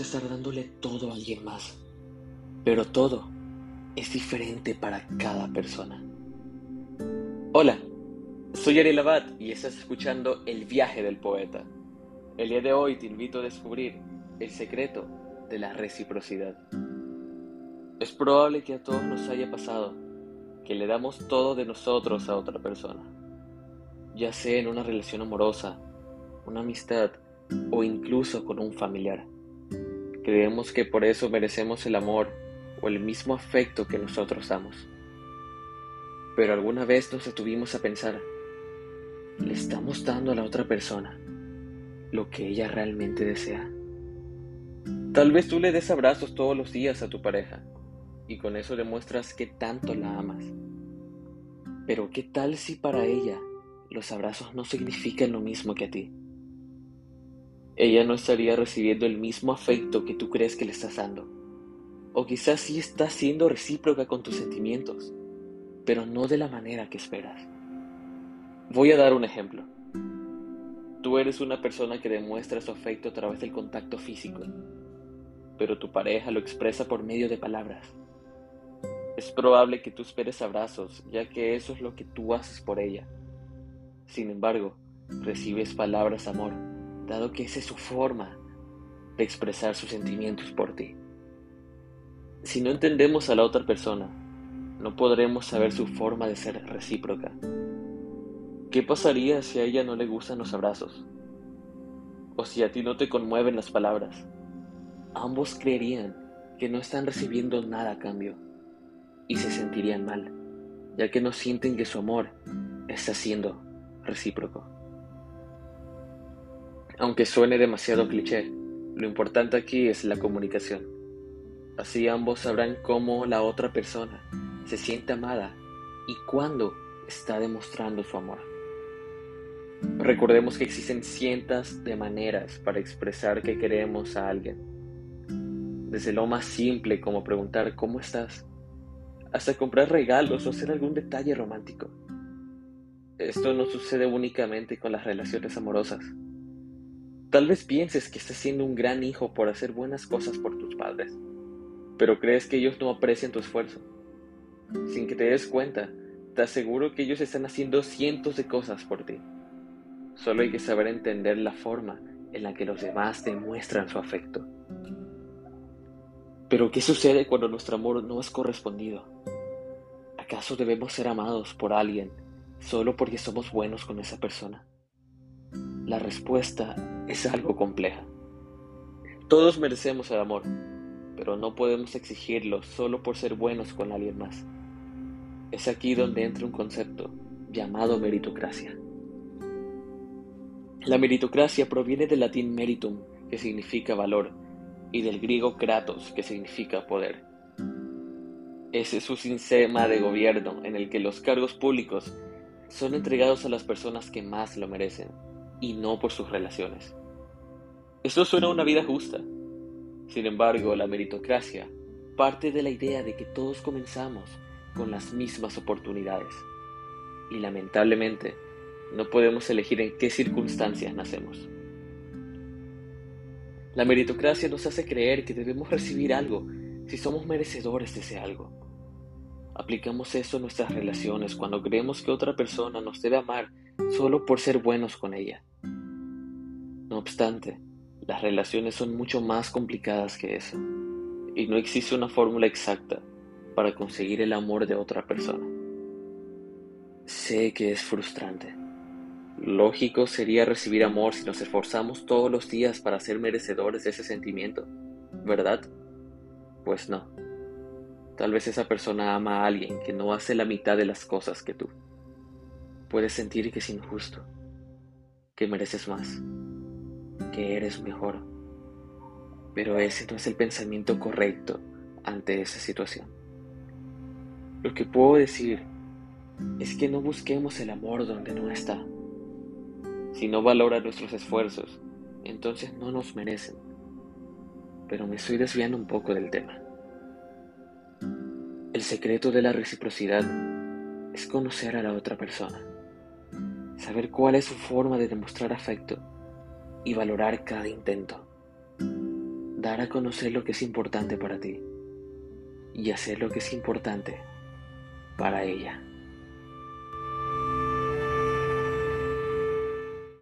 estar dándole todo a alguien más, pero todo es diferente para cada persona. Hola, soy Ariel Abad y estás escuchando El viaje del poeta. El día de hoy te invito a descubrir el secreto de la reciprocidad. Es probable que a todos nos haya pasado que le damos todo de nosotros a otra persona, ya sea en una relación amorosa, una amistad o incluso con un familiar. Creemos que por eso merecemos el amor o el mismo afecto que nosotros damos. Pero alguna vez nos detuvimos a pensar, ¿le estamos dando a la otra persona lo que ella realmente desea? Tal vez tú le des abrazos todos los días a tu pareja y con eso demuestras que tanto la amas. Pero ¿qué tal si para ella los abrazos no significan lo mismo que a ti? Ella no estaría recibiendo el mismo afecto que tú crees que le estás dando. O quizás sí está siendo recíproca con tus sentimientos, pero no de la manera que esperas. Voy a dar un ejemplo. Tú eres una persona que demuestra su afecto a través del contacto físico, pero tu pareja lo expresa por medio de palabras. Es probable que tú esperes abrazos, ya que eso es lo que tú haces por ella. Sin embargo, recibes palabras amor, dado que esa es su forma de expresar sus sentimientos por ti. Si no entendemos a la otra persona, no podremos saber su forma de ser recíproca. ¿Qué pasaría si a ella no le gustan los abrazos? ¿O si a ti no te conmueven las palabras? Ambos creerían que no están recibiendo nada a cambio y se sentirían mal, ya que no sienten que su amor está siendo recíproco. Aunque suene demasiado cliché, lo importante aquí es la comunicación. Así ambos sabrán cómo la otra persona se siente amada y cuándo está demostrando su amor. Recordemos que existen cientos de maneras para expresar que queremos a alguien. Desde lo más simple como preguntar ¿cómo estás? hasta comprar regalos o hacer algún detalle romántico. Esto no sucede únicamente con las relaciones amorosas. Tal vez pienses que estás siendo un gran hijo por hacer buenas cosas por tus padres, pero crees que ellos no aprecian tu esfuerzo. Sin que te des cuenta, te aseguro que ellos están haciendo cientos de cosas por ti. Solo hay que saber entender la forma en la que los demás demuestran su afecto. Pero ¿qué sucede cuando nuestro amor no es correspondido? ¿Acaso debemos ser amados por alguien solo porque somos buenos con esa persona? La respuesta es algo compleja. Todos merecemos el amor, pero no podemos exigirlo solo por ser buenos con alguien más. Es aquí donde entra un concepto llamado meritocracia. La meritocracia proviene del latín meritum, que significa valor, y del griego kratos, que significa poder. Ese es un sistema de gobierno en el que los cargos públicos son entregados a las personas que más lo merecen y no por sus relaciones. Eso suena a una vida justa. Sin embargo, la meritocracia parte de la idea de que todos comenzamos con las mismas oportunidades y lamentablemente no podemos elegir en qué circunstancias nacemos. La meritocracia nos hace creer que debemos recibir algo si somos merecedores de ese algo. Aplicamos eso a nuestras relaciones cuando creemos que otra persona nos debe amar solo por ser buenos con ella. No obstante, las relaciones son mucho más complicadas que eso, y no existe una fórmula exacta para conseguir el amor de otra persona. Sé que es frustrante Lógico sería recibir amor si nos esforzamos todos los días para ser merecedores de ese sentimiento, ¿verdad? Pues no. Tal vez esa persona ama a alguien que no hace la mitad de las cosas que tú. Puedes sentir que es injusto, que mereces más, que eres mejor. Pero ese no es el pensamiento correcto ante esa situación. Lo que puedo decir es que no busquemos el amor donde no está si no valora nuestros esfuerzos, entonces no nos merecen. Pero me estoy desviando un poco del tema. El secreto de la reciprocidad es conocer a la otra persona, saber cuál es su forma de demostrar afecto y valorar cada intento. dar a conocer lo que es importante para ti y hacer lo que es importante para ella.